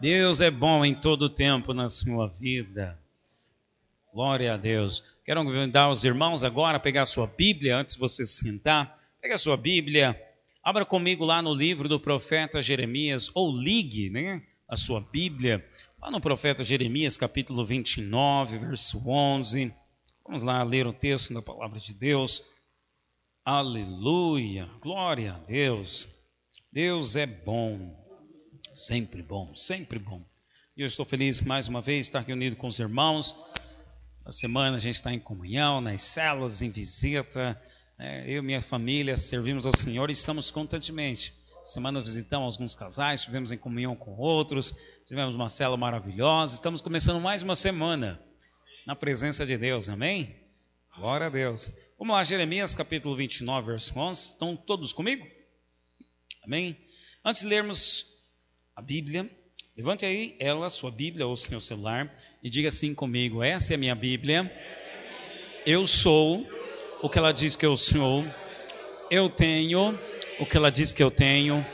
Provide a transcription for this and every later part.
Deus é bom em todo tempo na sua vida. Glória a Deus. Quero convidar os irmãos agora a pegar a sua Bíblia antes de você se sentar. Pega a sua Bíblia. Abra comigo lá no livro do profeta Jeremias, ou ligue né, a sua Bíblia, lá no profeta Jeremias, capítulo 29, verso 11. Vamos lá ler o texto da palavra de Deus. Aleluia, glória a Deus. Deus é bom, sempre bom, sempre bom. E eu estou feliz mais uma vez estar reunido com os irmãos. Na semana a gente está em comunhão, nas células, em visita. É, eu e minha família servimos ao Senhor e estamos constantemente. Semana visitamos alguns casais, estivemos em comunhão com outros, tivemos uma célula maravilhosa. Estamos começando mais uma semana na presença de Deus, amém? Glória a Deus. Vamos lá, Jeremias capítulo 29, verso 11. Estão todos comigo? Amém? Antes de lermos a Bíblia, levante aí ela, sua Bíblia ou seu celular, e diga assim comigo: Essa é a minha Bíblia. Eu sou o que ela diz que eu sou. Eu tenho o que ela diz que eu tenho.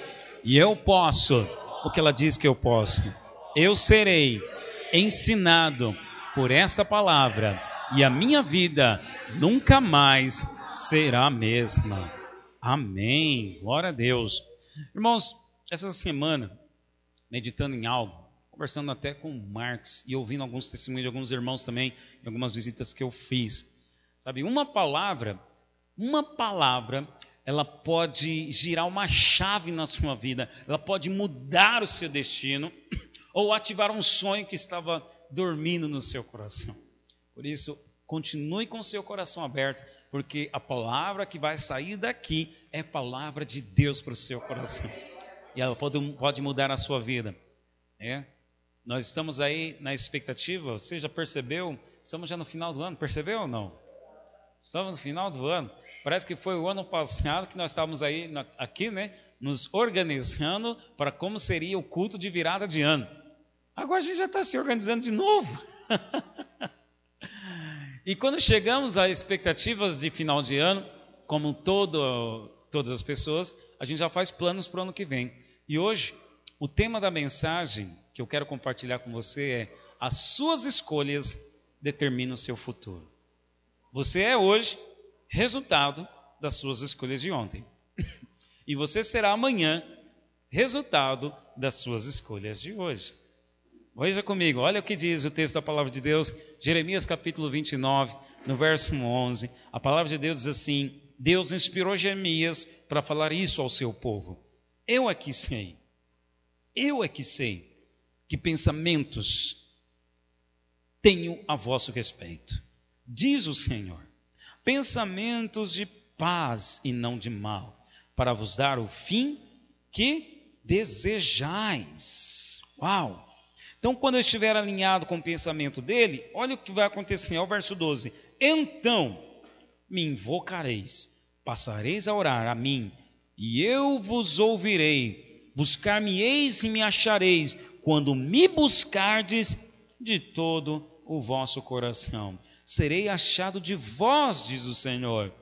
E eu posso o que ela diz que eu posso. Eu serei ensinado por esta palavra, e a minha vida nunca mais será a mesma. Amém. Glória a Deus. Irmãos, essa semana, meditando em algo, conversando até com Marx e ouvindo alguns testemunhos de alguns irmãos também, em algumas visitas que eu fiz. Sabe, uma palavra, uma palavra, ela pode girar uma chave na sua vida, ela pode mudar o seu destino ou ativar um sonho que estava dormindo no seu coração. Por isso, Continue com o seu coração aberto, porque a palavra que vai sair daqui é palavra de Deus para o seu coração. E ela pode, pode mudar a sua vida. É? Nós estamos aí na expectativa, você já percebeu? Estamos já no final do ano, percebeu ou não? Estamos no final do ano. Parece que foi o ano passado que nós estávamos aí aqui, né, nos organizando para como seria o culto de virada de ano. Agora a gente já está se organizando de novo. E quando chegamos a expectativas de final de ano, como todo, todas as pessoas, a gente já faz planos para o ano que vem. E hoje, o tema da mensagem que eu quero compartilhar com você é: as suas escolhas determinam o seu futuro. Você é hoje resultado das suas escolhas de ontem. E você será amanhã resultado das suas escolhas de hoje. Veja comigo, olha o que diz o texto da palavra de Deus, Jeremias capítulo 29, no verso 11. A palavra de Deus diz assim: Deus inspirou Jeremias para falar isso ao seu povo. Eu aqui sei, eu aqui sei que pensamentos tenho a vosso respeito, diz o Senhor, pensamentos de paz e não de mal, para vos dar o fim que desejais. Uau! Então, quando eu estiver alinhado com o pensamento dele, olha o que vai acontecer, é o verso 12. Então me invocareis, passareis a orar a mim, e eu vos ouvirei. Buscar-me-eis e me achareis, quando me buscardes de todo o vosso coração. Serei achado de vós, diz o Senhor,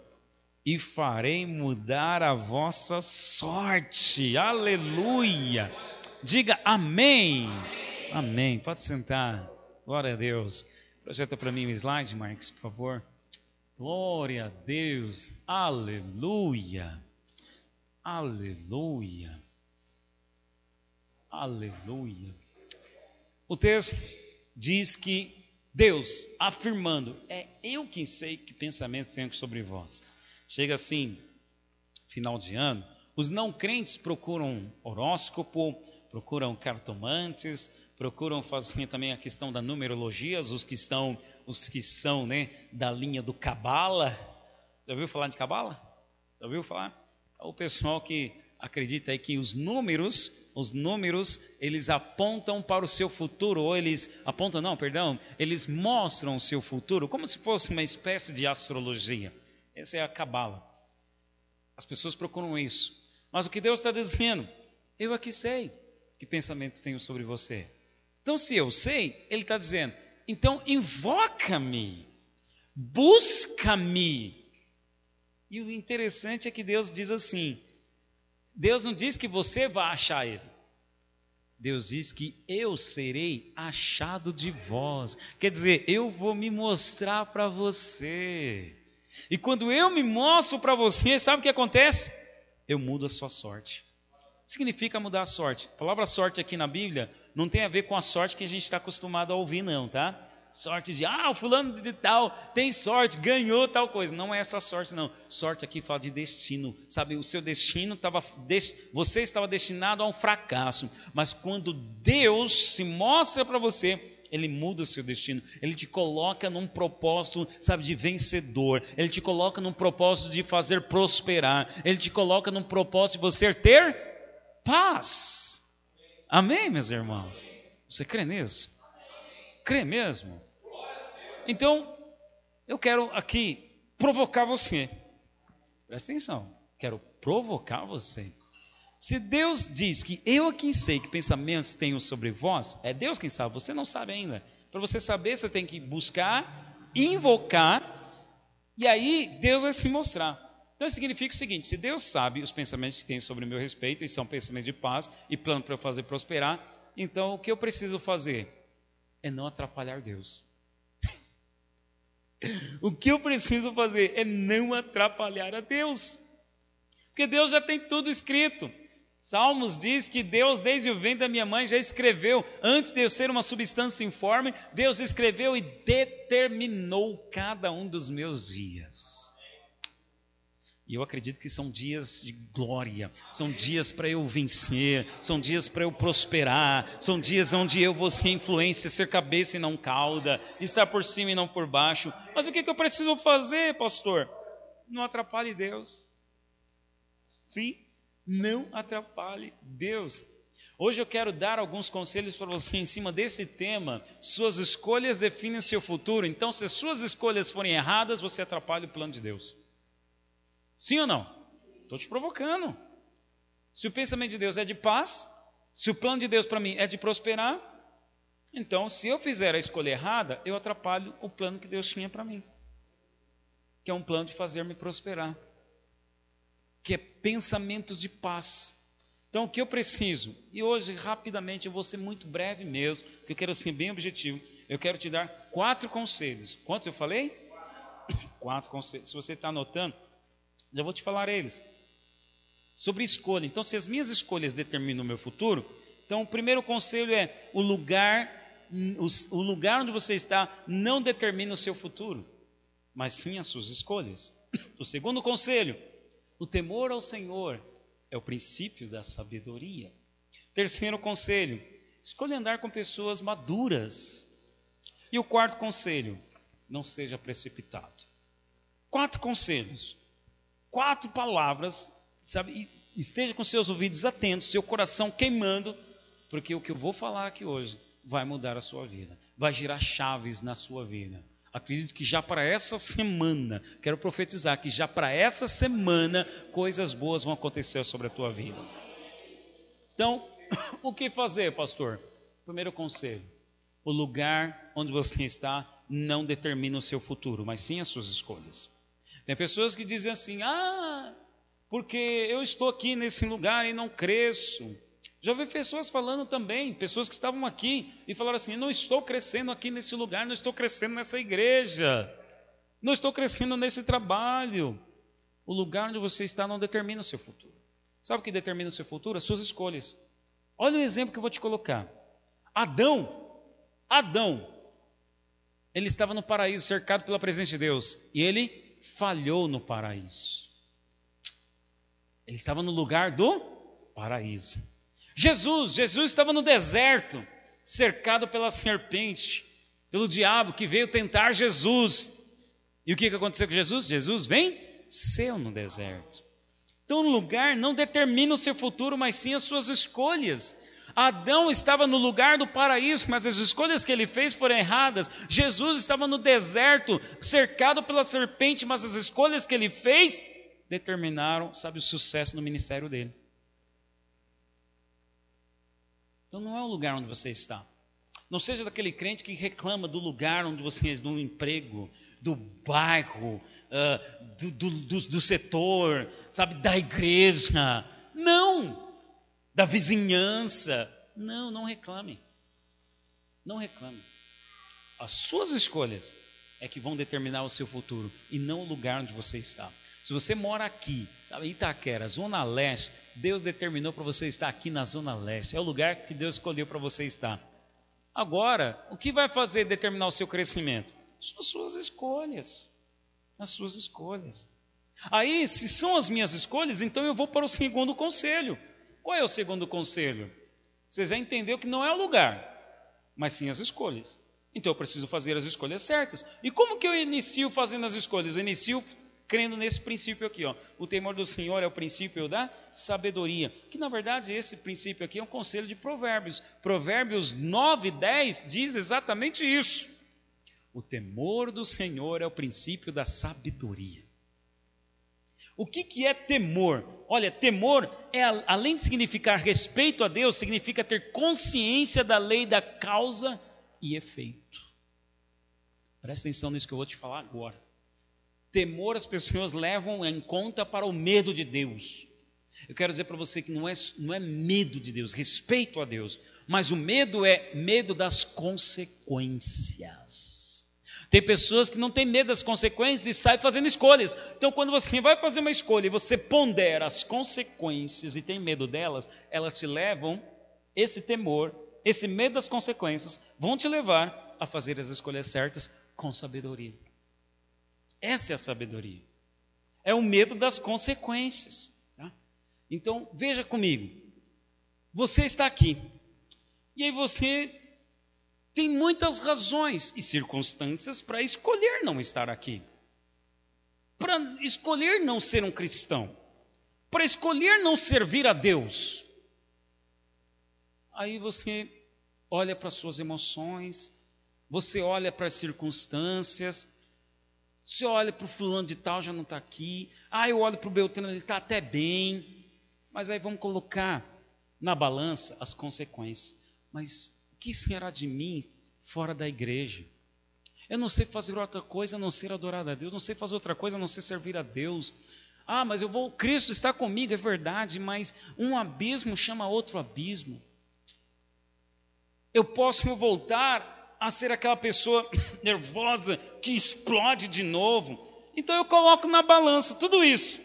e farei mudar a vossa sorte. Aleluia! Diga amém. amém. Amém. Pode sentar. Glória a Deus. Projeta para mim o slide, Marcos, por favor. Glória a Deus. Aleluia. Aleluia. Aleluia. O texto diz que Deus afirmando: É eu quem sei que pensamentos tenho sobre vós. Chega assim, final de ano, os não crentes procuram horóscopo, procuram cartomantes, procuram fazer também a questão da numerologia, os que estão, os que são, né, da linha do cabala. Já ouviu falar de cabala? Já ouviu falar? O pessoal que acredita aí que os números, os números, eles apontam para o seu futuro, ou eles apontam, não, perdão, eles mostram o seu futuro, como se fosse uma espécie de astrologia. Essa é a cabala. As pessoas procuram isso. Mas o que Deus está dizendo? Eu aqui sei que pensamentos tenho sobre você. Então, se eu sei, ele está dizendo, então invoca-me, busca-me. E o interessante é que Deus diz assim: Deus não diz que você vai achar ele. Deus diz que eu serei achado de vós. Quer dizer, eu vou me mostrar para você. E quando eu me mostro para você, sabe o que acontece? Eu mudo a sua sorte. Significa mudar a sorte. A palavra sorte aqui na Bíblia não tem a ver com a sorte que a gente está acostumado a ouvir, não, tá? Sorte de, ah, o fulano de tal tem sorte, ganhou tal coisa. Não é essa sorte, não. Sorte aqui fala de destino. Sabe, o seu destino estava. Você estava destinado a um fracasso. Mas quando Deus se mostra para você, ele muda o seu destino, ele te coloca num propósito, sabe, de vencedor, ele te coloca num propósito de fazer prosperar, ele te coloca num propósito de você ter paz. Amém, meus irmãos? Você crê nisso? Crê mesmo? Então, eu quero aqui provocar você. Presta atenção, quero provocar você. Se Deus diz que eu quem sei que pensamentos tenho sobre vós, é Deus quem sabe, você não sabe ainda. Para você saber, você tem que buscar, invocar, e aí Deus vai se mostrar. Então significa o seguinte: se Deus sabe os pensamentos que tem sobre o meu respeito, e são pensamentos de paz e plano para eu fazer prosperar, então o que eu preciso fazer é não atrapalhar Deus. O que eu preciso fazer é não atrapalhar a Deus. Porque Deus já tem tudo escrito. Salmos diz que Deus, desde o ventre da minha mãe, já escreveu, antes de eu ser uma substância informe, Deus escreveu e determinou cada um dos meus dias. E eu acredito que são dias de glória, são dias para eu vencer, são dias para eu prosperar, são dias onde eu vou ser influência, ser cabeça e não cauda, estar por cima e não por baixo. Mas o que, que eu preciso fazer, pastor? Não atrapalhe Deus. Sim, não atrapalhe Deus. Hoje eu quero dar alguns conselhos para você em cima desse tema. Suas escolhas definem o seu futuro. Então, se suas escolhas forem erradas, você atrapalha o plano de Deus. Sim ou não? Estou te provocando. Se o pensamento de Deus é de paz, se o plano de Deus para mim é de prosperar, então, se eu fizer a escolha errada, eu atrapalho o plano que Deus tinha para mim, que é um plano de fazer-me prosperar que é pensamentos de paz. Então, o que eu preciso? E hoje, rapidamente, eu vou ser muito breve mesmo, porque eu quero ser bem objetivo. Eu quero te dar quatro conselhos. Quantos eu falei? Quatro conselhos. Se você está anotando, já vou te falar eles. Sobre escolha. Então, se as minhas escolhas determinam o meu futuro, então o primeiro conselho é o lugar, o lugar onde você está não determina o seu futuro, mas sim as suas escolhas. O segundo conselho, o temor ao Senhor é o princípio da sabedoria. Terceiro conselho: escolha andar com pessoas maduras. E o quarto conselho: não seja precipitado. Quatro conselhos, quatro palavras, sabe? E esteja com seus ouvidos atentos, seu coração queimando, porque o que eu vou falar aqui hoje vai mudar a sua vida, vai girar chaves na sua vida. Acredito que já para essa semana, quero profetizar que já para essa semana coisas boas vão acontecer sobre a tua vida. Então, o que fazer, pastor? Primeiro conselho: o lugar onde você está não determina o seu futuro, mas sim as suas escolhas. Tem pessoas que dizem assim: ah, porque eu estou aqui nesse lugar e não cresço. Já ouvi pessoas falando também, pessoas que estavam aqui e falaram assim: não estou crescendo aqui nesse lugar, não estou crescendo nessa igreja, não estou crescendo nesse trabalho. O lugar onde você está não determina o seu futuro. Sabe o que determina o seu futuro? As suas escolhas. Olha o exemplo que eu vou te colocar. Adão, Adão, ele estava no paraíso, cercado pela presença de Deus, e ele falhou no paraíso. Ele estava no lugar do paraíso. Jesus, Jesus estava no deserto, cercado pela serpente, pelo diabo que veio tentar Jesus. E o que aconteceu com Jesus? Jesus venceu no deserto. Então, o lugar não determina o seu futuro, mas sim as suas escolhas. Adão estava no lugar do paraíso, mas as escolhas que ele fez foram erradas. Jesus estava no deserto, cercado pela serpente, mas as escolhas que ele fez determinaram, sabe, o sucesso no ministério dele. Então não é o lugar onde você está. Não seja daquele crente que reclama do lugar onde você é, do emprego, do bairro, uh, do, do, do, do setor, sabe, da igreja. Não! Da vizinhança. Não, não reclame. Não reclame. As suas escolhas é que vão determinar o seu futuro e não o lugar onde você está. Se você mora aqui, sabe, Itaquera, Zona Leste, Deus determinou para você estar aqui na Zona Leste. É o lugar que Deus escolheu para você estar. Agora, o que vai fazer determinar o seu crescimento? São as suas escolhas. As suas escolhas. Aí, se são as minhas escolhas, então eu vou para o segundo conselho. Qual é o segundo conselho? Você já entendeu que não é o lugar, mas sim as escolhas. Então eu preciso fazer as escolhas certas. E como que eu inicio fazendo as escolhas? Eu inicio crendo nesse princípio aqui, ó. O temor do Senhor é o princípio da sabedoria. Que na verdade esse princípio aqui é um conselho de Provérbios. Provérbios 9, 10 diz exatamente isso. O temor do Senhor é o princípio da sabedoria. O que, que é temor? Olha, temor é além de significar respeito a Deus, significa ter consciência da lei da causa e efeito. Presta atenção nisso que eu vou te falar agora. Temor as pessoas levam em conta para o medo de Deus. Eu quero dizer para você que não é, não é medo de Deus, respeito a Deus, mas o medo é medo das consequências. Tem pessoas que não têm medo das consequências e saem fazendo escolhas. Então, quando você vai fazer uma escolha e você pondera as consequências e tem medo delas, elas te levam, esse temor, esse medo das consequências, vão te levar a fazer as escolhas certas com sabedoria. Essa é a sabedoria. É o medo das consequências. Tá? Então, veja comigo. Você está aqui. E aí você tem muitas razões e circunstâncias para escolher não estar aqui. Para escolher não ser um cristão. Para escolher não servir a Deus. Aí você olha para suas emoções, você olha para as circunstâncias, você olha para o fulano de tal, já não está aqui. Ah, eu olho para o Beltrano, ele está até bem. Mas aí vamos colocar na balança as consequências. Mas que será de mim fora da igreja? Eu não sei fazer outra coisa a não ser adorar a Deus. Não sei fazer outra coisa a não ser servir a Deus. Ah, mas eu vou. Cristo está comigo, é verdade, mas um abismo chama outro abismo. Eu posso voltar a ser aquela pessoa nervosa que explode de novo. Então eu coloco na balança tudo isso.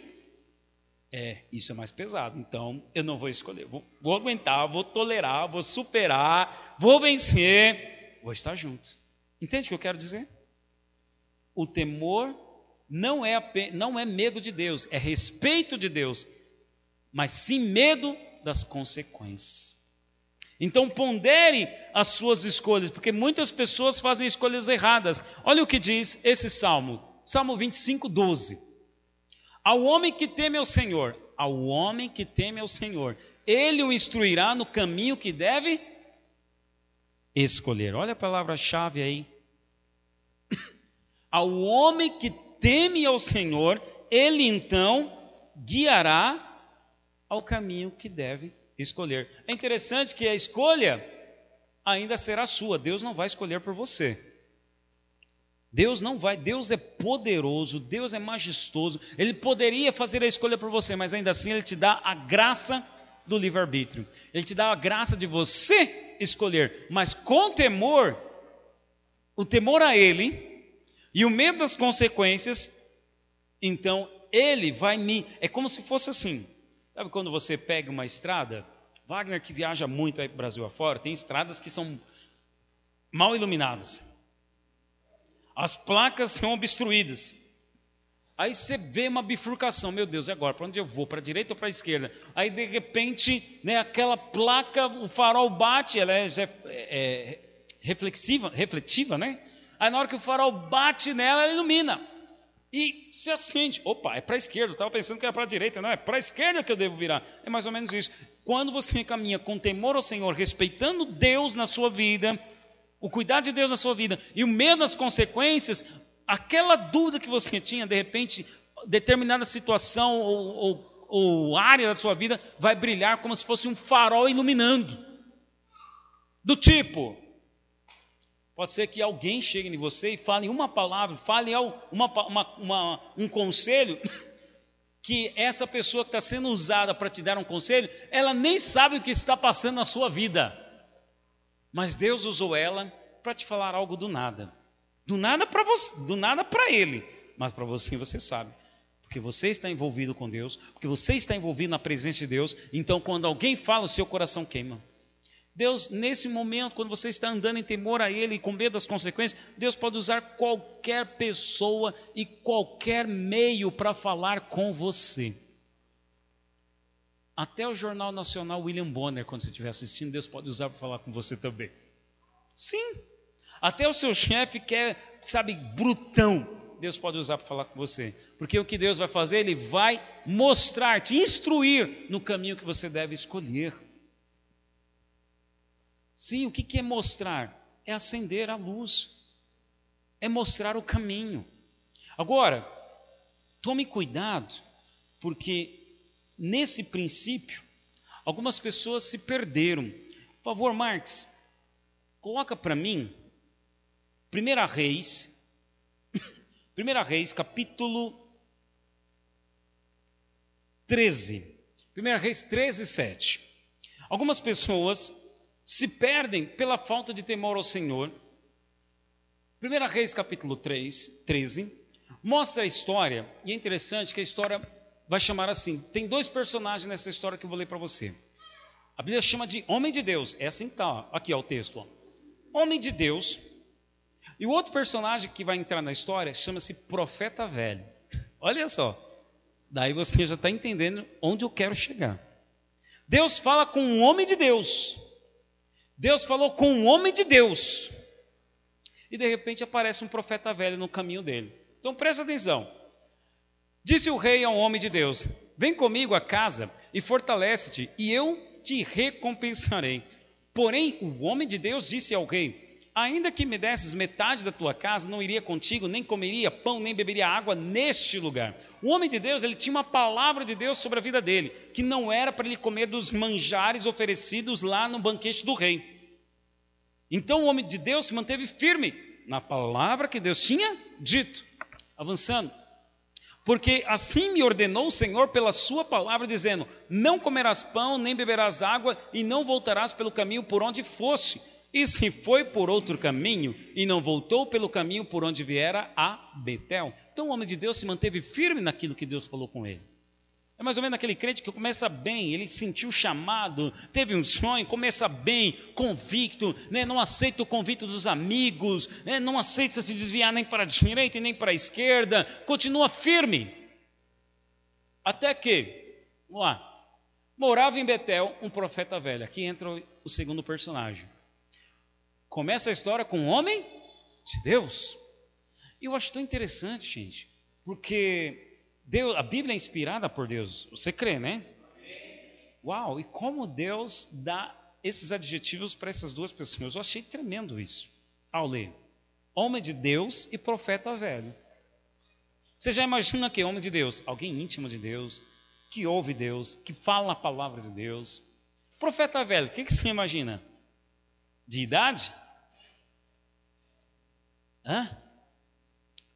É, isso é mais pesado. Então eu não vou escolher. Vou, vou aguentar, vou tolerar, vou superar, vou vencer, vou estar junto. Entende o que eu quero dizer? O temor não é, não é medo de Deus, é respeito de Deus, mas sim medo das consequências. Então pondere as suas escolhas, porque muitas pessoas fazem escolhas erradas. Olha o que diz esse salmo, Salmo 25, 12. Ao homem que teme ao Senhor, ao homem que teme ao Senhor, ele o instruirá no caminho que deve escolher. Olha a palavra-chave aí. Ao homem que teme ao Senhor, ele então guiará ao caminho que deve escolher. É interessante que a escolha ainda será sua, Deus não vai escolher por você. Deus não vai, Deus é poderoso, Deus é majestoso, Ele poderia fazer a escolha por você, mas ainda assim Ele te dá a graça do livre-arbítrio, Ele te dá a graça de você escolher, mas com temor, o temor a Ele e o medo das consequências, então Ele vai me, é como se fosse assim, Sabe quando você pega uma estrada? Wagner, que viaja muito aí Brasil afora, tem estradas que são mal iluminadas. As placas são obstruídas. Aí você vê uma bifurcação, meu Deus, e agora? Para onde eu vou? Para a direita ou para a esquerda? Aí de repente, né, aquela placa, o farol bate, ela é, é, é reflexiva, refletiva, né? Aí na hora que o farol bate nela, ela ilumina e se acende. Opa, é para a esquerda. Estava pensando que era para a direita. Não, é para a esquerda que eu devo virar. É mais ou menos isso. Quando você caminha com temor ao Senhor, respeitando Deus na sua vida, o cuidado de Deus na sua vida e o medo das consequências, aquela dúvida que você tinha, de repente, determinada situação ou, ou, ou área da sua vida vai brilhar como se fosse um farol iluminando. Do tipo, Pode ser que alguém chegue em você e fale uma palavra, fale uma, uma, uma, um conselho que essa pessoa que está sendo usada para te dar um conselho, ela nem sabe o que está passando na sua vida. Mas Deus usou ela para te falar algo do nada. Do nada para você, do nada para ele, mas para você você sabe. Porque você está envolvido com Deus, porque você está envolvido na presença de Deus, então quando alguém fala, o seu coração queima. Deus, nesse momento, quando você está andando em temor a Ele e com medo das consequências, Deus pode usar qualquer pessoa e qualquer meio para falar com você. Até o Jornal Nacional William Bonner, quando você estiver assistindo, Deus pode usar para falar com você também. Sim. Até o seu chefe quer, sabe, brutão. Deus pode usar para falar com você. Porque o que Deus vai fazer, Ele vai mostrar, te instruir no caminho que você deve escolher. Sim, o que é mostrar? É acender a luz, é mostrar o caminho. Agora, tome cuidado, porque nesse princípio, algumas pessoas se perderam. Por favor, Marx, coloca para mim, 1 Reis, 1 Reis, capítulo 13. 1 Reis 13, 7. Algumas pessoas se perdem pela falta de temor ao Senhor. 1 Reis capítulo 3, 13, mostra a história, e é interessante que a história vai chamar assim: tem dois personagens nessa história que eu vou ler para você. A Bíblia chama de homem de Deus, é assim que está, aqui é o texto. Ó. Homem de Deus, e o outro personagem que vai entrar na história chama-se profeta velho. Olha só, daí você já está entendendo onde eu quero chegar. Deus fala com um homem de Deus, Deus falou com um homem de Deus. E de repente aparece um profeta velho no caminho dele. Então presta atenção. Disse o rei ao homem de Deus: Vem comigo a casa e fortalece-te, e eu te recompensarei. Porém, o homem de Deus disse ao rei: Ainda que me desses metade da tua casa, não iria contigo, nem comeria pão, nem beberia água neste lugar. O homem de Deus, ele tinha uma palavra de Deus sobre a vida dele, que não era para ele comer dos manjares oferecidos lá no banquete do rei. Então o homem de Deus se manteve firme na palavra que Deus tinha dito. Avançando. Porque assim me ordenou o Senhor pela sua palavra, dizendo: Não comerás pão, nem beberás água, e não voltarás pelo caminho por onde foste e se foi por outro caminho e não voltou pelo caminho por onde viera a Betel. Então o homem de Deus se manteve firme naquilo que Deus falou com ele. É mais ou menos aquele crente que começa bem, ele sentiu chamado, teve um sonho, começa bem, convicto, né? não aceita o convite dos amigos, né? não aceita se desviar nem para a direita e nem para a esquerda, continua firme. Até que, vamos lá, morava em Betel um profeta velho. Aqui entra o segundo personagem. Começa a história com um homem de Deus. E eu acho tão interessante, gente, porque Deus, a Bíblia é inspirada por Deus. Você crê, né? Uau, e como Deus dá esses adjetivos para essas duas pessoas. Eu achei tremendo isso ao ler. Homem de Deus e profeta velho. Você já imagina que homem de Deus? Alguém íntimo de Deus, que ouve Deus, que fala a palavra de Deus. Profeta velho, o que, que você imagina? De idade? Hã?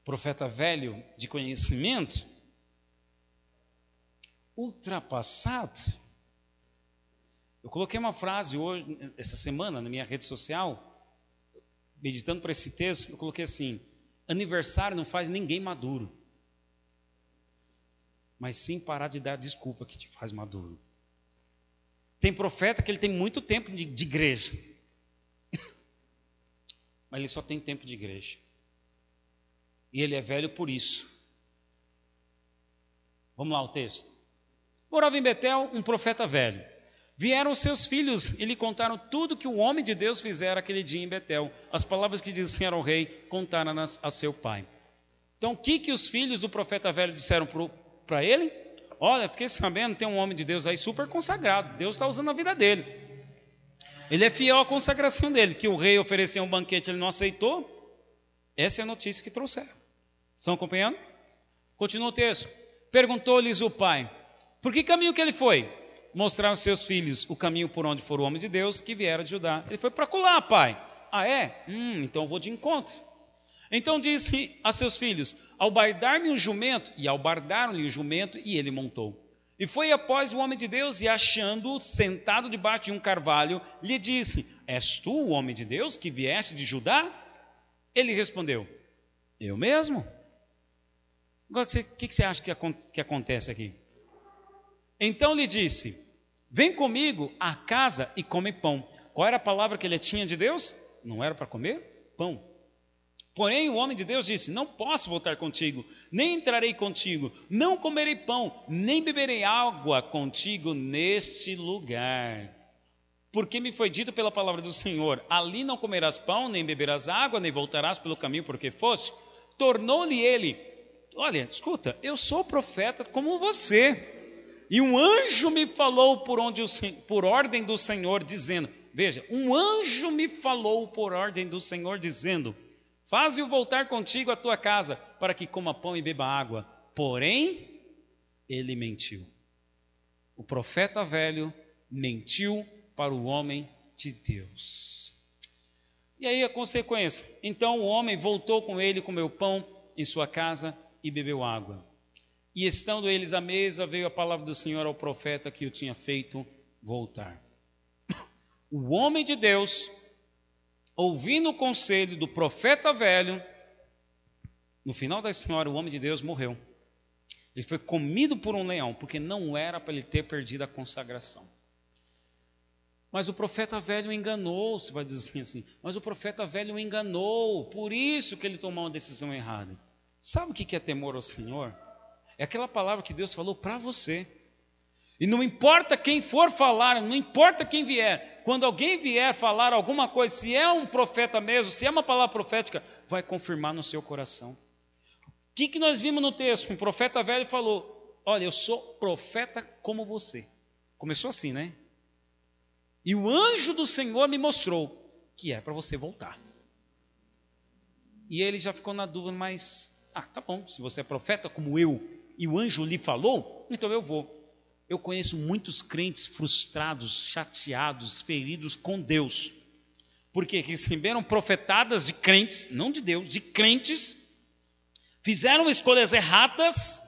Profeta velho de conhecimento? Ultrapassado? Eu coloquei uma frase hoje, essa semana, na minha rede social, meditando para esse texto, eu coloquei assim: aniversário não faz ninguém maduro, mas sim parar de dar desculpa que te faz maduro. Tem profeta que ele tem muito tempo de, de igreja, mas ele só tem tempo de igreja. E ele é velho por isso. Vamos lá o texto. Morava em Betel um profeta velho. Vieram seus filhos e lhe contaram tudo que o homem de Deus fizera aquele dia em Betel. As palavras que disseram ao rei contaram-nas a seu pai. Então, o que, que os filhos do profeta velho disseram para ele? Olha, fiquei sabendo, tem um homem de Deus aí super consagrado. Deus está usando a vida dele. Ele é fiel à consagração dele, que o rei ofereceu um banquete, ele não aceitou. Essa é a notícia que trouxeram. Estão acompanhando? Continua o texto. Perguntou-lhes o pai: Por que caminho que ele foi? Mostrar aos seus filhos o caminho por onde for o homem de Deus que viera de Judá. Ele foi para colar, pai. Ah, é? Hum, então eu vou de encontro. Então disse a seus filhos: Albardar-me um jumento, e albardaram-lhe o jumento, e ele montou. E foi após o homem de Deus, e achando-o sentado debaixo de um carvalho, lhe disse: És tu o homem de Deus que vieste de Judá? Ele respondeu: Eu mesmo. Agora, o que você acha que acontece aqui? Então lhe disse: Vem comigo à casa e come pão. Qual era a palavra que ele tinha de Deus? Não era para comer pão. Porém, o homem de Deus disse: Não posso voltar contigo, nem entrarei contigo, não comerei pão, nem beberei água contigo neste lugar. Porque me foi dito pela palavra do Senhor: Ali não comerás pão, nem beberás água, nem voltarás pelo caminho porque foste. Tornou-lhe ele: Olha, escuta, eu sou profeta como você. E um anjo me falou por, onde o, por ordem do Senhor, dizendo: Veja, um anjo me falou por ordem do Senhor, dizendo: Faze-o voltar contigo à tua casa, para que coma pão e beba água. Porém, ele mentiu. O profeta velho mentiu para o homem de Deus. E aí a consequência? Então o homem voltou com ele, comeu pão em sua casa e bebeu água. E estando eles à mesa, veio a palavra do Senhor ao profeta que o tinha feito voltar. O homem de Deus, ouvindo o conselho do profeta velho, no final da história, o homem de Deus morreu. Ele foi comido por um leão, porque não era para ele ter perdido a consagração. Mas o profeta velho enganou, você vai dizer assim, mas o profeta velho enganou, por isso que ele tomou uma decisão errada. Sabe o que é temor ao Senhor? É aquela palavra que Deus falou para você. E não importa quem for falar, não importa quem vier, quando alguém vier falar alguma coisa, se é um profeta mesmo, se é uma palavra profética, vai confirmar no seu coração. O que, que nós vimos no texto? Um profeta velho falou: Olha, eu sou profeta como você. Começou assim, né? E o anjo do Senhor me mostrou que é para você voltar. E ele já ficou na dúvida, mas, ah, tá bom, se você é profeta como eu, e o anjo lhe falou, então eu vou. Eu conheço muitos crentes frustrados, chateados, feridos com Deus, porque receberam profetadas de crentes, não de Deus, de crentes, fizeram escolhas erradas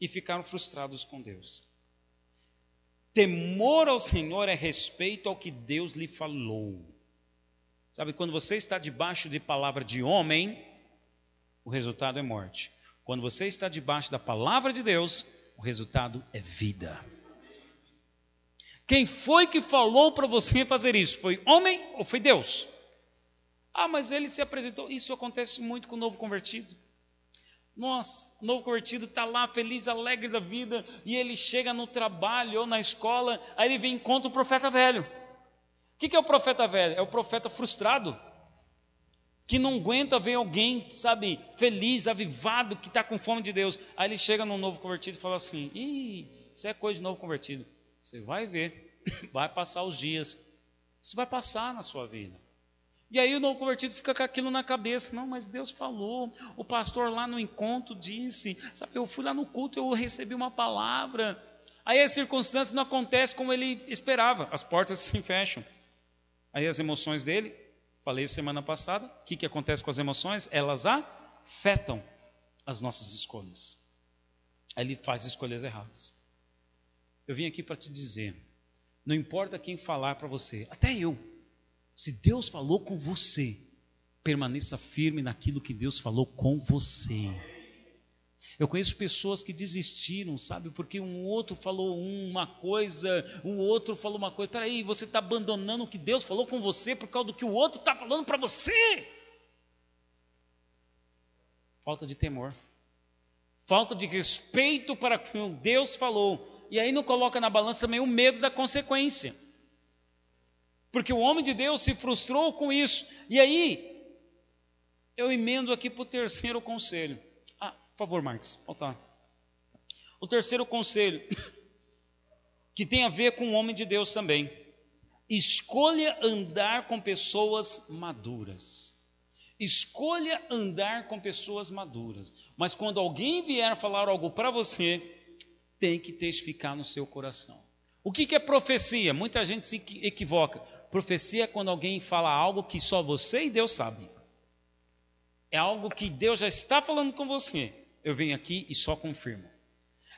e ficaram frustrados com Deus. Temor ao Senhor é respeito ao que Deus lhe falou. Sabe, quando você está debaixo de palavra de homem, o resultado é morte. Quando você está debaixo da palavra de Deus, o resultado é vida. Quem foi que falou para você fazer isso? Foi homem ou foi Deus? Ah, mas ele se apresentou. Isso acontece muito com o novo convertido. Nossa, o novo convertido está lá feliz, alegre da vida, e ele chega no trabalho ou na escola, aí ele vem e encontra o profeta velho. O que é o profeta velho? É o profeta frustrado que não aguenta ver alguém, sabe, feliz, avivado, que está com fome de Deus. Aí ele chega num novo convertido e fala assim: Ih, isso é coisa de novo convertido. Você vai ver, vai passar os dias, isso vai passar na sua vida. E aí o novo convertido fica com aquilo na cabeça: Não, mas Deus falou, o pastor lá no encontro disse, sabe, eu fui lá no culto, eu recebi uma palavra. Aí a circunstância não acontece como ele esperava, as portas se fecham. Aí as emoções dele Falei semana passada, o que, que acontece com as emoções? Elas afetam as nossas escolhas. Aí ele faz escolhas erradas. Eu vim aqui para te dizer: não importa quem falar para você, até eu, se Deus falou com você, permaneça firme naquilo que Deus falou com você. Eu conheço pessoas que desistiram, sabe, porque um outro falou uma coisa, um outro falou uma coisa. Peraí, você está abandonando o que Deus falou com você por causa do que o outro está falando para você? Falta de temor, falta de respeito para o que Deus falou. E aí não coloca na balança também o medo da consequência. Porque o homem de Deus se frustrou com isso. E aí, eu emendo aqui para o terceiro conselho. Por favor, Marcos, volta lá. O terceiro conselho, que tem a ver com o homem de Deus também. Escolha andar com pessoas maduras. Escolha andar com pessoas maduras. Mas quando alguém vier falar algo para você, tem que testificar no seu coração. O que é profecia? Muita gente se equivoca. Profecia é quando alguém fala algo que só você e Deus sabem. É algo que Deus já está falando com você. Eu venho aqui e só confirmo.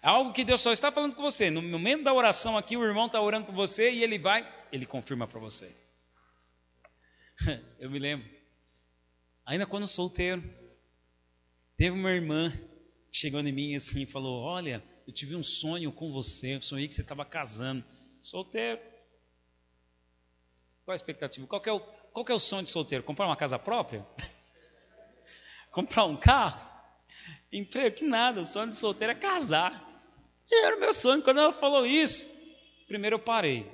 É algo que Deus só está falando com você. No momento da oração aqui, o irmão está orando por você e ele vai, ele confirma para você. Eu me lembro, ainda quando solteiro, teve uma irmã chegou em mim assim e falou: Olha, eu tive um sonho com você, sonhei que você estava casando. Solteiro. Qual a expectativa? Qual é o, qual é o sonho de solteiro? Comprar uma casa própria? Comprar um carro? Emprego? Que nada, o sonho de solteiro é casar. E era o meu sonho. Quando ela falou isso, primeiro eu parei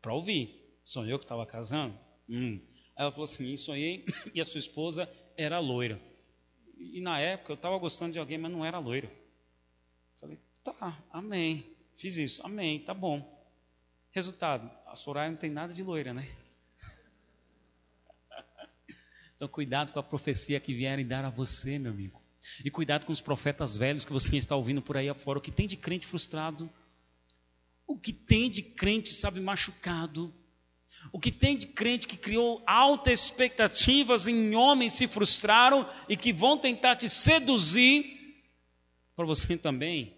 para ouvir. Sonhou que estava casando? Hum. Aí ela falou assim: sonhei e a sua esposa era loira. E na época eu estava gostando de alguém, mas não era loira. Falei, tá, amém. Fiz isso, amém, tá bom. Resultado, a Soraya não tem nada de loira, né? Então, cuidado com a profecia que vierem dar a você, meu amigo. E cuidado com os profetas velhos que você está ouvindo por aí afora. O que tem de crente frustrado, o que tem de crente, sabe, machucado, o que tem de crente que criou altas expectativas em homens se frustraram e que vão tentar te seduzir para você também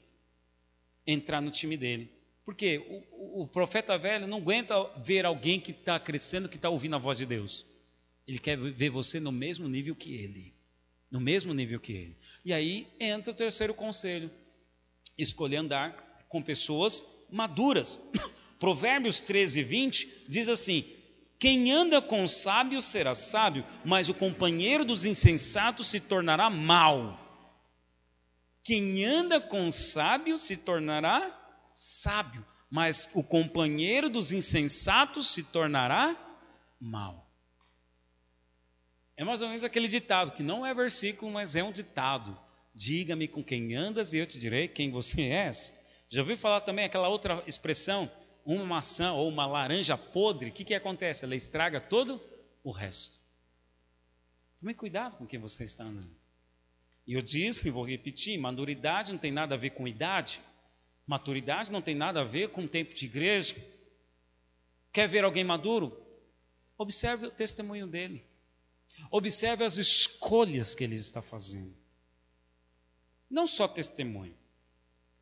entrar no time dele. Porque o, o, profeta velho não aguenta ver alguém que está crescendo, que está ouvindo a voz de Deus. Ele quer ver você no mesmo nível que ele no mesmo nível que ele. E aí entra o terceiro conselho: escolher andar com pessoas maduras. Provérbios 13, 20 diz assim: Quem anda com sábios será sábio, mas o companheiro dos insensatos se tornará mau. Quem anda com sábios se tornará sábio, mas o companheiro dos insensatos se tornará mau. É mais ou menos aquele ditado, que não é versículo, mas é um ditado. Diga-me com quem andas e eu te direi quem você és. Já ouviu falar também aquela outra expressão? Uma maçã ou uma laranja podre, o que, que acontece? Ela estraga todo o resto. Tome cuidado com quem você está andando. E eu disse, e vou repetir: maturidade não tem nada a ver com idade, maturidade não tem nada a ver com tempo de igreja. Quer ver alguém maduro? Observe o testemunho dele. Observe as escolhas que ele está fazendo. Não só testemunho.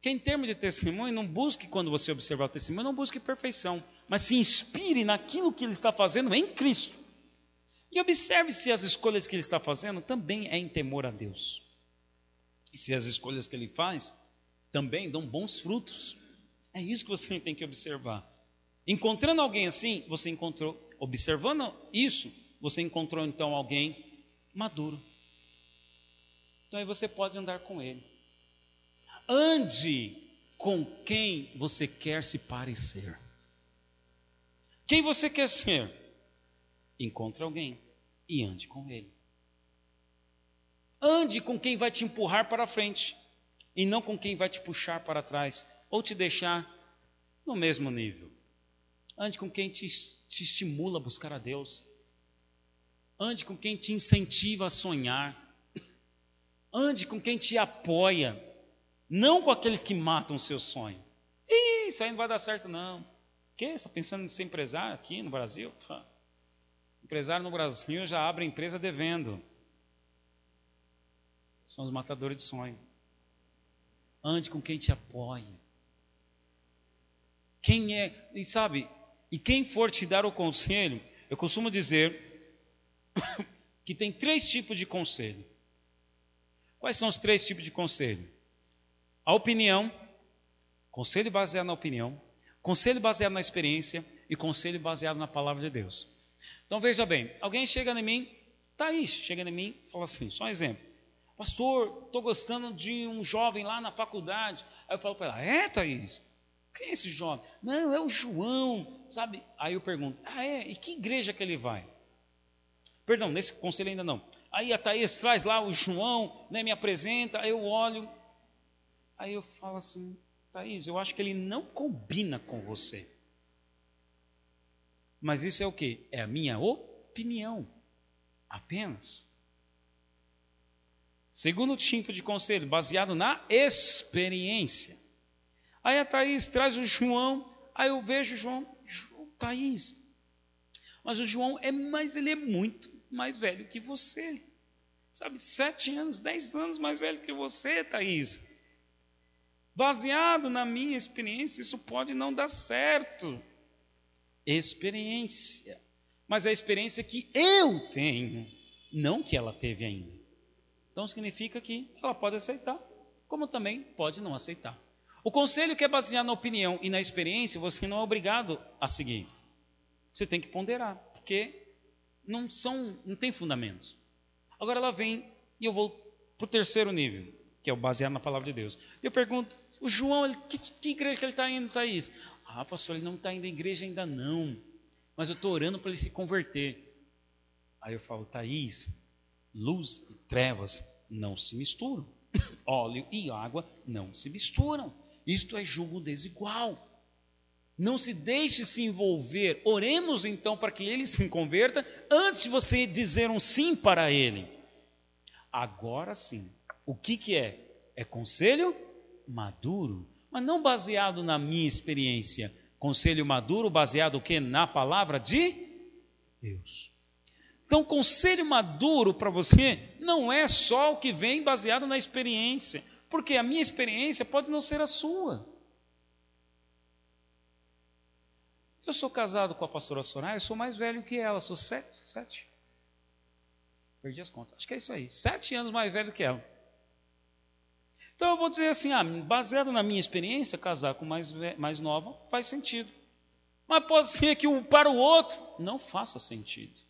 Que em termos de testemunho, não busque, quando você observar o testemunho, não busque perfeição, mas se inspire naquilo que ele está fazendo em Cristo. E observe se as escolhas que ele está fazendo também é em temor a Deus. E se as escolhas que ele faz também dão bons frutos. É isso que você tem que observar. Encontrando alguém assim, você encontrou, observando isso, você encontrou então alguém maduro. Então aí você pode andar com ele. Ande com quem você quer se parecer. Quem você quer ser? Encontre alguém e ande com ele. Ande com quem vai te empurrar para frente e não com quem vai te puxar para trás ou te deixar no mesmo nível. Ande com quem te, te estimula a buscar a Deus. Ande com quem te incentiva a sonhar. Ande com quem te apoia. Não com aqueles que matam o seu sonho. Ih, isso aí não vai dar certo, não. Que? Está pensando em ser empresário aqui no Brasil? Empresário no Brasil já abre empresa devendo. São os matadores de sonho. Ande com quem te apoia. Quem é, e sabe, e quem for te dar o conselho, eu costumo dizer que tem três tipos de conselho. Quais são os três tipos de conselho? A opinião, conselho baseado na opinião, conselho baseado na experiência e conselho baseado na palavra de Deus. Então veja bem, alguém chega em mim, Thaís, chega em mim fala assim, só um exemplo. Pastor, estou gostando de um jovem lá na faculdade. Aí eu falo para ela, é Thaís? Quem é esse jovem? Não, é o João, sabe? Aí eu pergunto, ah é? E que igreja que ele vai? Perdão, nesse conselho ainda não. Aí a Thaís traz lá o João, né, me apresenta, aí eu olho, aí eu falo assim, Thaís, eu acho que ele não combina com você. Mas isso é o que? É a minha opinião, apenas. Segundo tipo de conselho, baseado na experiência. Aí a Thaís traz o João, aí eu vejo o João, Thaís, mas o João é, mas ele é muito mais velho que você. Sabe, sete anos, dez anos mais velho que você, Thaís. Baseado na minha experiência, isso pode não dar certo. Experiência. Mas é a experiência que eu tenho, não que ela teve ainda. Então significa que ela pode aceitar, como também pode não aceitar. O conselho que é baseado na opinião e na experiência, você não é obrigado a seguir. Você tem que ponderar, porque não são, não tem fundamentos. Agora ela vem e eu vou para o terceiro nível, que é o baseado na palavra de Deus. Eu pergunto, o João, ele, que, que igreja que ele está indo, Thaís? Ah, pastor, ele não está indo à igreja ainda não, mas eu estou orando para ele se converter. Aí eu falo, Thaís, luz e trevas não se misturam. Óleo e água não se misturam. Isto é julgo desigual. Não se deixe se envolver. Oremos então para que ele se converta antes de você dizer um sim para ele. Agora sim. O que, que é? É conselho maduro, mas não baseado na minha experiência. Conselho maduro baseado o que? Na palavra de Deus. Então, conselho maduro para você não é só o que vem baseado na experiência, porque a minha experiência pode não ser a sua. Eu sou casado com a pastora Soraya, eu sou mais velho que ela, sou sete, sete. Perdi as contas. Acho que é isso aí. Sete anos mais velho que ela. Então eu vou dizer assim, ah, baseado na minha experiência, casar com mais, mais nova faz sentido. Mas pode ser que para o outro não faça sentido.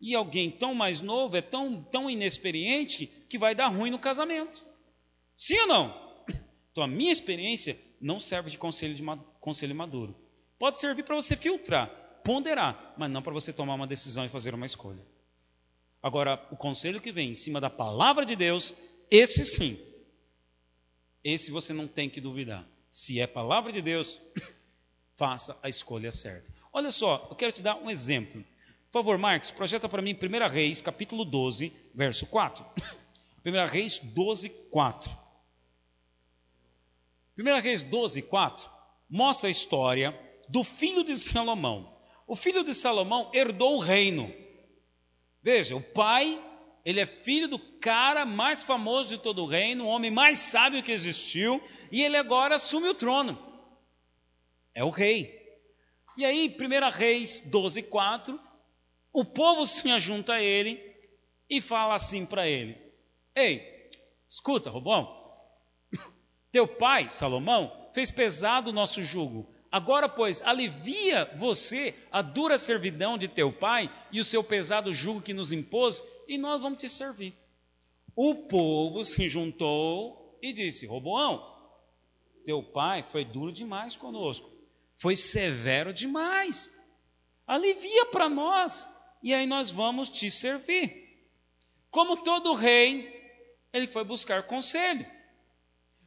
E alguém tão mais novo é tão, tão inexperiente que vai dar ruim no casamento. Sim ou não? Então a minha experiência não serve de conselho, de conselho maduro. Pode servir para você filtrar, ponderar, mas não para você tomar uma decisão e fazer uma escolha. Agora, o conselho que vem em cima da palavra de Deus, esse sim. Esse você não tem que duvidar. Se é palavra de Deus, faça a escolha certa. Olha só, eu quero te dar um exemplo. Por favor, Marcos, projeta para mim 1 Reis, capítulo 12, verso 4. 1 Reis 12, 4. 1 Reis 12, 4 mostra a história do filho de Salomão. O filho de Salomão herdou o reino. Veja, o pai, ele é filho do cara mais famoso de todo o reino, o homem mais sábio que existiu, e ele agora assume o trono. É o rei. E aí, 1 Reis 12, 4, o povo se ajunta a ele e fala assim para ele: Ei, escuta, Robão, teu pai, Salomão, fez pesado o nosso jugo. Agora, pois, alivia você a dura servidão de teu pai e o seu pesado jugo que nos impôs, e nós vamos te servir. O povo se juntou e disse: Roboão, teu pai foi duro demais conosco, foi severo demais. Alivia para nós, e aí nós vamos te servir. Como todo rei, ele foi buscar conselho.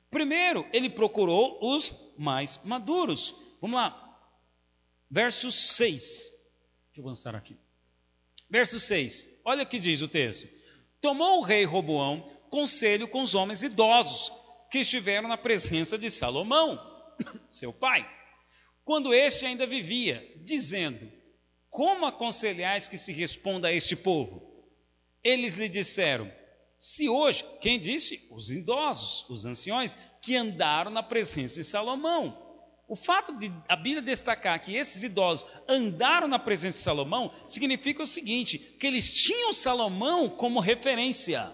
Primeiro, ele procurou os mais maduros. Vamos lá. Verso 6. Deixa eu avançar aqui. Verso 6. Olha o que diz o texto. Tomou o rei Roboão conselho com os homens idosos que estiveram na presença de Salomão, seu pai, quando este ainda vivia, dizendo: Como aconselhais que se responda a este povo? Eles lhe disseram: se hoje, quem disse? Os idosos, os anciões, que andaram na presença de Salomão. O fato de a Bíblia destacar que esses idosos andaram na presença de Salomão significa o seguinte: que eles tinham Salomão como referência.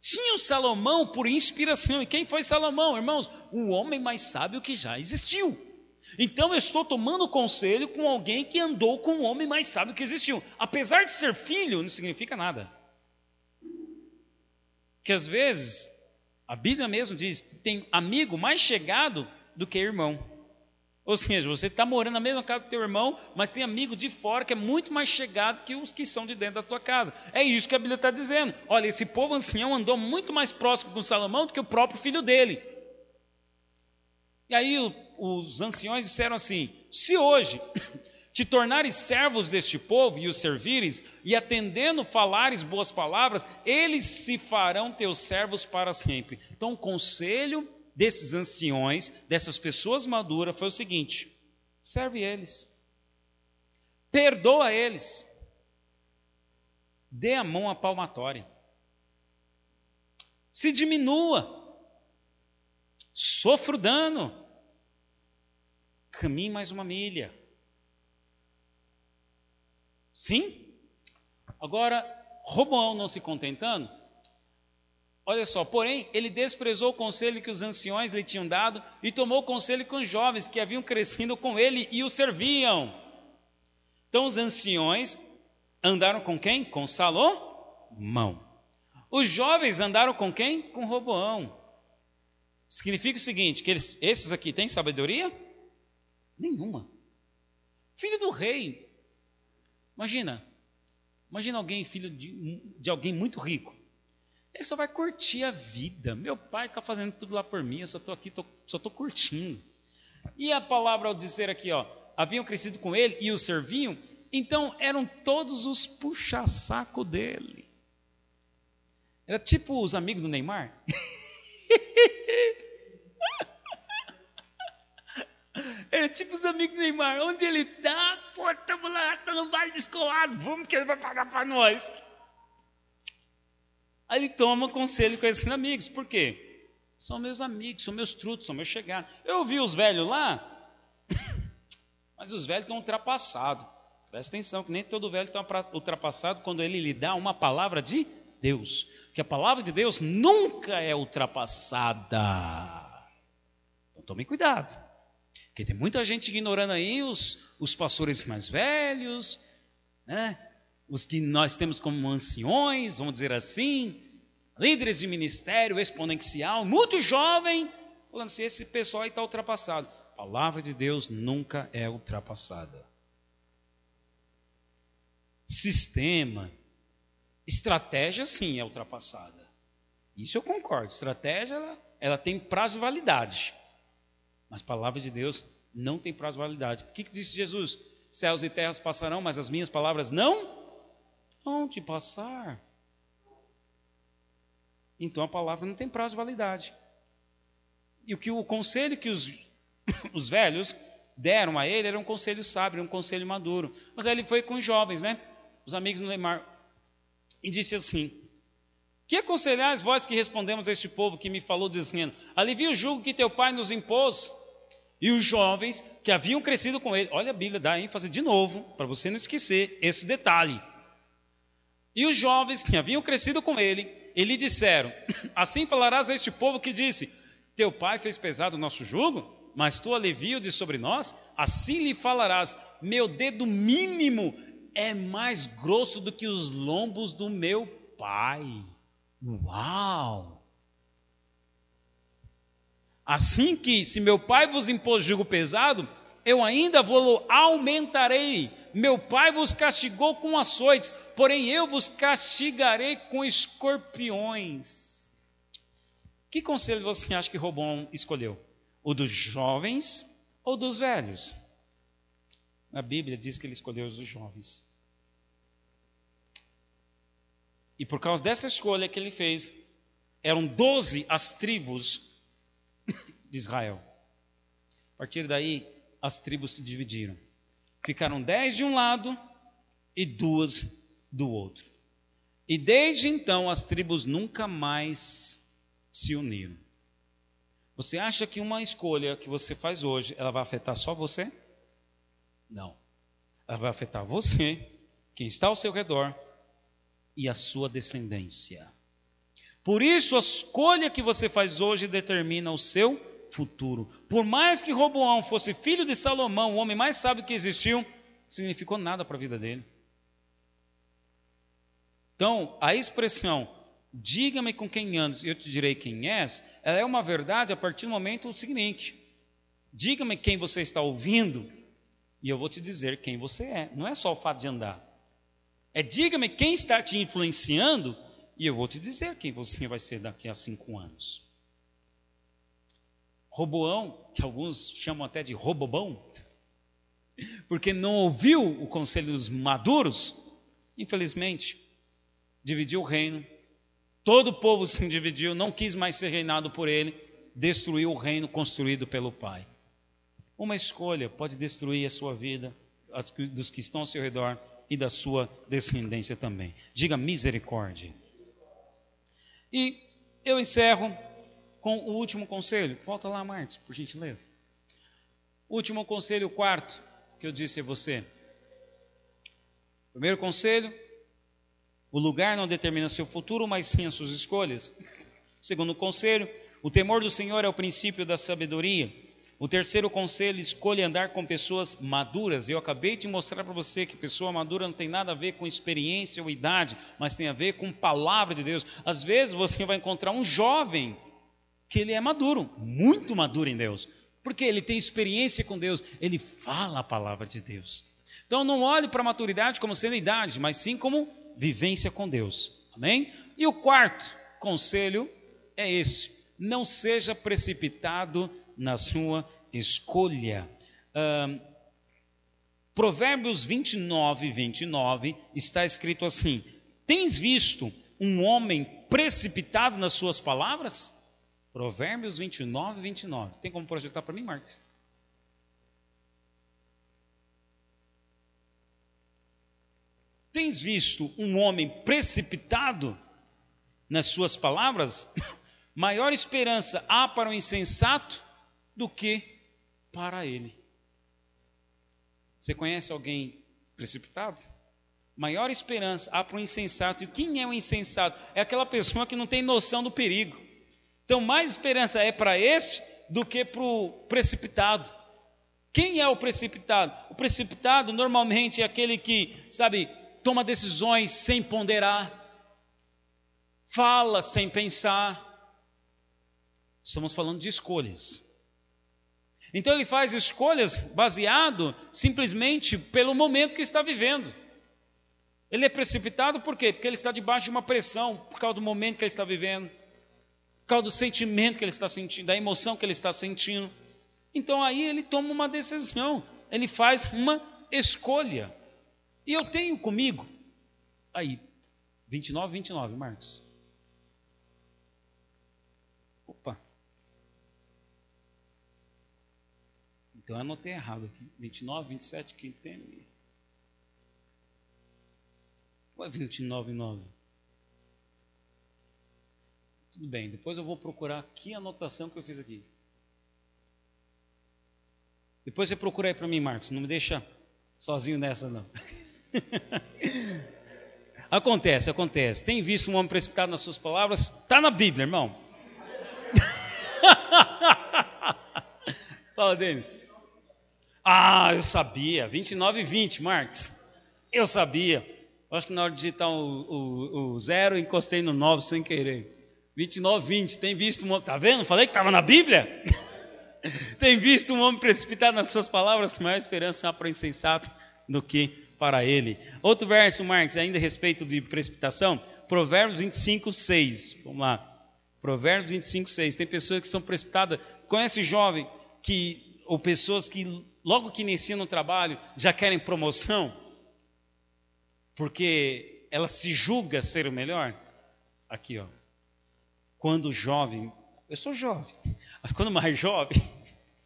Tinham Salomão por inspiração. E quem foi Salomão, irmãos? O homem mais sábio que já existiu. Então eu estou tomando conselho com alguém que andou com o homem mais sábio que existiu. Apesar de ser filho, não significa nada que às vezes a Bíblia mesmo diz que tem amigo mais chegado do que irmão. Ou seja, você está morando na mesma casa do teu irmão, mas tem amigo de fora que é muito mais chegado que os que são de dentro da tua casa. É isso que a Bíblia está dizendo. Olha, esse povo ancião andou muito mais próximo com Salomão do que o próprio filho dele. E aí os anciões disseram assim: se hoje te tornares servos deste povo e os servires, e atendendo falares boas palavras, eles se farão teus servos para sempre. Então, o conselho desses anciões, dessas pessoas maduras, foi o seguinte: serve eles, perdoa eles, dê a mão à palmatória. Se diminua. Sofra o dano. Caminhe mais uma milha. Sim? Agora, Roboão não se contentando, olha só, porém, ele desprezou o conselho que os anciões lhe tinham dado e tomou conselho com os jovens que haviam crescido com ele e o serviam. Então, os anciões andaram com quem? Com Salomão. Os jovens andaram com quem? Com Roboão. Significa o seguinte: que eles, esses aqui têm sabedoria? Nenhuma. Filho do rei. Imagina, imagina alguém, filho de, de alguém muito rico. Ele só vai curtir a vida. Meu pai está fazendo tudo lá por mim, eu só estou aqui, tô, só estou curtindo. E a palavra ao dizer aqui, ó, haviam crescido com ele e o serviam, então eram todos os puxa-saco dele. Era tipo os amigos do Neymar. Era tipo os amigos do Neymar, onde ele está, lá, está no baile descolado, vamos que ele vai pagar para nós. Aí ele toma conselho com esses amigos, por quê? São meus amigos, são meus trutos, são meus chegados. Eu vi os velhos lá, mas os velhos estão ultrapassados. Presta atenção, que nem todo velho está ultrapassado quando ele lhe dá uma palavra de Deus. Porque a palavra de Deus nunca é ultrapassada. Então tome cuidado. Porque tem muita gente ignorando aí os, os pastores mais velhos, né? Os que nós temos como anciões, vamos dizer assim, líderes de ministério exponencial, muito jovem, falando assim: esse pessoal aí está ultrapassado. A palavra de Deus nunca é ultrapassada sistema, estratégia sim é ultrapassada. Isso eu concordo. Estratégia ela, ela tem prazo de validade. Mas palavra de Deus não tem prazo de validade. O que, que disse Jesus? Céus e terras passarão, mas as minhas palavras não te passar. Então a palavra não tem prazo de validade. E o que o conselho que os, os velhos deram a ele era um conselho sábio, um conselho maduro. Mas aí ele foi com os jovens, né? os amigos do Neymar, e disse assim: Que aconselhais vós que respondemos a este povo que me falou, dizendo: Alivia o jugo que teu pai nos impôs. E os jovens que haviam crescido com ele, olha a Bíblia dá ênfase de novo, para você não esquecer esse detalhe. E os jovens que haviam crescido com ele, ele disseram: Assim falarás a este povo que disse: Teu pai fez pesado o nosso jugo, mas tu alivio de sobre nós, assim lhe falarás: Meu dedo mínimo é mais grosso do que os lombos do meu pai. Uau! Assim que, se meu pai vos impôs jugo pesado, eu ainda vou aumentarei. Meu pai vos castigou com açoites, porém eu vos castigarei com escorpiões. Que conselho você acha que Robão escolheu? O dos jovens ou dos velhos? A Bíblia diz que ele escolheu os dos jovens. E por causa dessa escolha que ele fez, eram doze as tribos de Israel. A partir daí, as tribos se dividiram. Ficaram dez de um lado e duas do outro. E desde então as tribos nunca mais se uniram. Você acha que uma escolha que você faz hoje, ela vai afetar só você? Não. Ela vai afetar você, quem está ao seu redor e a sua descendência. Por isso, a escolha que você faz hoje determina o seu futuro. Por mais que Roboão fosse filho de Salomão, o homem mais sábio que existiu, significou nada para a vida dele. Então, a expressão diga-me com quem andas, eu te direi quem és, ela é uma verdade a partir do momento seguinte: diga-me quem você está ouvindo, e eu vou te dizer quem você é. Não é só o fato de andar. É diga-me quem está te influenciando e eu vou te dizer quem você vai ser daqui a cinco anos. Roboão, que alguns chamam até de robobão, porque não ouviu o conselho dos maduros, infelizmente, dividiu o reino, todo o povo se dividiu, não quis mais ser reinado por ele, destruiu o reino construído pelo pai. Uma escolha pode destruir a sua vida, dos que estão ao seu redor, e da sua descendência também. Diga misericórdia. E eu encerro com o último conselho. Volta lá, Marcos, por gentileza. Último conselho, quarto, que eu disse a você. Primeiro conselho: o lugar não determina seu futuro, mas sim as suas escolhas. Segundo conselho: o temor do Senhor é o princípio da sabedoria. O terceiro conselho, escolha andar com pessoas maduras. Eu acabei de mostrar para você que pessoa madura não tem nada a ver com experiência ou idade, mas tem a ver com palavra de Deus. Às vezes você vai encontrar um jovem que ele é maduro, muito maduro em Deus, porque ele tem experiência com Deus, ele fala a palavra de Deus. Então não olhe para a maturidade como sendo idade, mas sim como vivência com Deus. Amém? E o quarto conselho é esse: não seja precipitado na sua escolha. Provérbios 29, 29 está escrito assim: Tens visto um homem precipitado nas suas palavras? Provérbios 29, 29. Tem como projetar para mim, Marcos? Tens visto um homem precipitado nas suas palavras? Maior esperança há para o insensato do que para ele. Você conhece alguém precipitado? Maior esperança há para o insensato. E quem é o insensato? É aquela pessoa que não tem noção do perigo. Então, mais esperança é para esse do que para o precipitado. Quem é o precipitado? O precipitado normalmente é aquele que, sabe, toma decisões sem ponderar, fala sem pensar. Estamos falando de escolhas. Então ele faz escolhas baseado simplesmente pelo momento que está vivendo. Ele é precipitado por quê? Porque ele está debaixo de uma pressão, por causa do momento que ele está vivendo, causa do sentimento que ele está sentindo, da emoção que ele está sentindo. Então aí ele toma uma decisão, ele faz uma escolha. E eu tenho comigo, aí, 29, 29, Marcos. Então eu anotei errado aqui. 29, 27, quem tem? Ou é 29, 9? Tudo bem, depois eu vou procurar a anotação que eu fiz aqui. Depois você procura aí para mim, Marcos. Não me deixa sozinho nessa, não. acontece, acontece. Tem visto um homem precipitado nas suas palavras? Está na Bíblia, irmão. Fala, Denis. Ah, eu sabia. 29 e 20, Marx. Eu sabia. Acho que na hora de digitar o, o, o zero, encostei no 9 sem querer. 29, 20. Tem visto um homem. Está vendo? Falei que estava na Bíblia. Tem visto um homem precipitado nas suas palavras com maior esperança para o insensato do que para ele. Outro verso, Marx, ainda a respeito de precipitação. Provérbios 25, 6. Vamos lá. Provérbios 25, 6. Tem pessoas que são precipitadas. Conhece jovem que, ou pessoas que logo que iniciam no trabalho, já querem promoção, porque ela se julga ser o melhor. Aqui, ó. Quando jovem, eu sou jovem, mas quando mais jovem,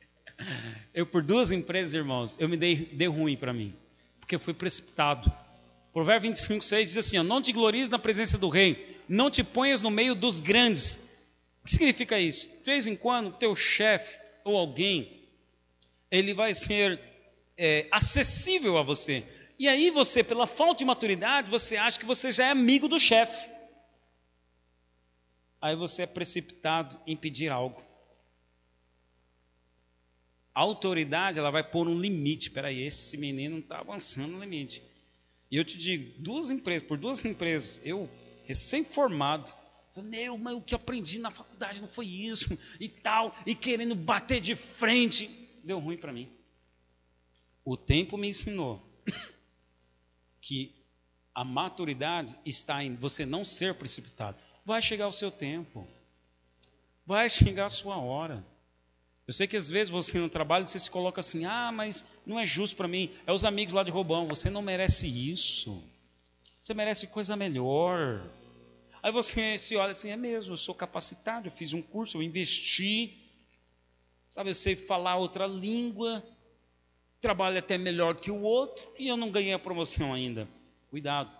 eu por duas empresas, irmãos, eu me dei, dei ruim para mim, porque eu fui precipitado. Provérbio 25, 6 diz assim: ó, Não te glories na presença do rei, não te ponhas no meio dos grandes. O que significa isso? De vez em quando, teu chefe ou alguém ele vai ser é, acessível a você. E aí você, pela falta de maturidade, você acha que você já é amigo do chefe. Aí você é precipitado em pedir algo. A autoridade, ela vai pôr um limite. Espera aí, esse menino não está avançando no limite. E eu te digo, duas empresas, por duas empresas, eu, recém-formado, meu, mas o que aprendi na faculdade não foi isso, e tal, e querendo bater de frente deu ruim para mim. O tempo me ensinou que a maturidade está em você não ser precipitado. Vai chegar o seu tempo. Vai chegar a sua hora. Eu sei que às vezes você no trabalho você se coloca assim: "Ah, mas não é justo para mim. É os amigos lá de Robão, você não merece isso. Você merece coisa melhor." Aí você se olha assim: "É mesmo, eu sou capacitado, eu fiz um curso, eu investi, Sabe, eu sei falar outra língua. trabalha até melhor que o outro e eu não ganhei a promoção ainda. Cuidado.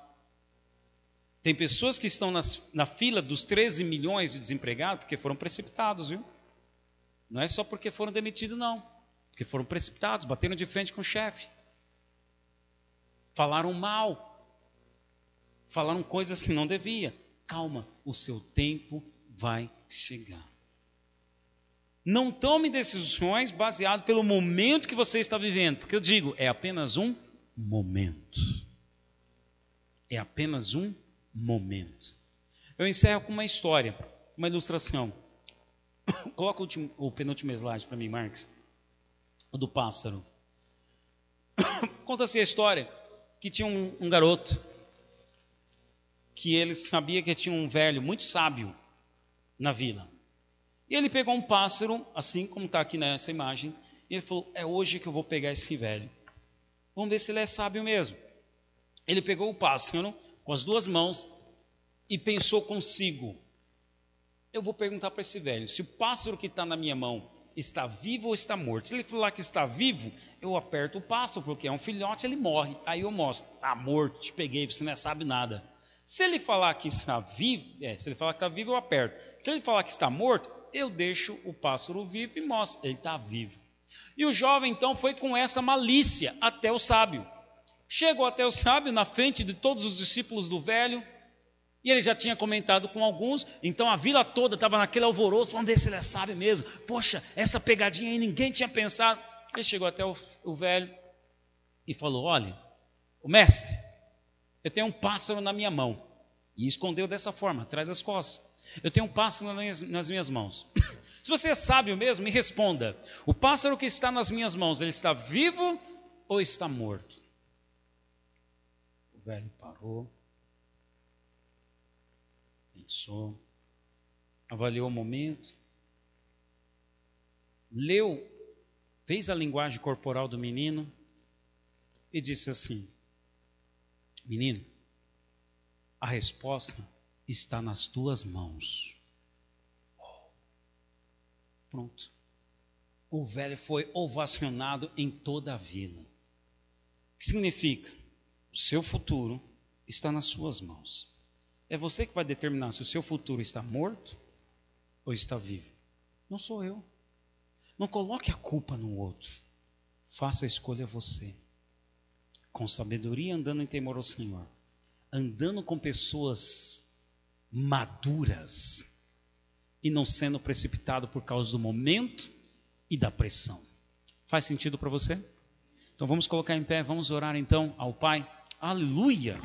Tem pessoas que estão nas, na fila dos 13 milhões de desempregados porque foram precipitados, viu? Não é só porque foram demitidos, não. Porque foram precipitados, bateram de frente com o chefe. Falaram mal. Falaram coisas que não devia. Calma, o seu tempo vai chegar. Não tome decisões baseado pelo momento que você está vivendo, porque eu digo, é apenas um momento. É apenas um momento. Eu encerro com uma história, uma ilustração. Coloca o, último, o penúltimo slide para mim, Marcos. O do pássaro. Conta-se a história que tinha um, um garoto que ele sabia que tinha um velho muito sábio na vila. E ele pegou um pássaro, assim como está aqui nessa imagem, e ele falou: É hoje que eu vou pegar esse velho. Vamos ver se ele é sábio mesmo. Ele pegou o pássaro com as duas mãos e pensou consigo: Eu vou perguntar para esse velho se o pássaro que está na minha mão está vivo ou está morto. Se ele falar que está vivo, eu aperto o pássaro, porque é um filhote, ele morre. Aí eu mostro: Está morto, te peguei, você não sabe nada. Se ele falar que está vivo, é, se ele falar que está vivo, eu aperto. Se ele falar que está morto, eu deixo o pássaro vivo e mostro, ele está vivo. E o jovem então foi com essa malícia até o sábio. Chegou até o sábio na frente de todos os discípulos do velho, e ele já tinha comentado com alguns, então a vila toda estava naquele alvoroço, vamos ver se ele é sábio mesmo. Poxa, essa pegadinha aí ninguém tinha pensado. Ele chegou até o, o velho e falou: Olha, o mestre, eu tenho um pássaro na minha mão. E escondeu dessa forma, atrás das costas. Eu tenho um pássaro nas minhas mãos. Se você é sábio mesmo, me responda: o pássaro que está nas minhas mãos, ele está vivo ou está morto? O velho parou, pensou, avaliou o momento, leu, fez a linguagem corporal do menino e disse assim: Menino, a resposta está nas tuas mãos. Pronto. O velho foi ovacionado em toda a vila. O que significa? O seu futuro está nas suas mãos. É você que vai determinar se o seu futuro está morto ou está vivo. Não sou eu. Não coloque a culpa no outro. Faça a escolha você. Com sabedoria, andando em temor ao Senhor. Andando com pessoas maduras e não sendo precipitado por causa do momento e da pressão. Faz sentido para você? Então vamos colocar em pé, vamos orar então ao Pai. Aleluia!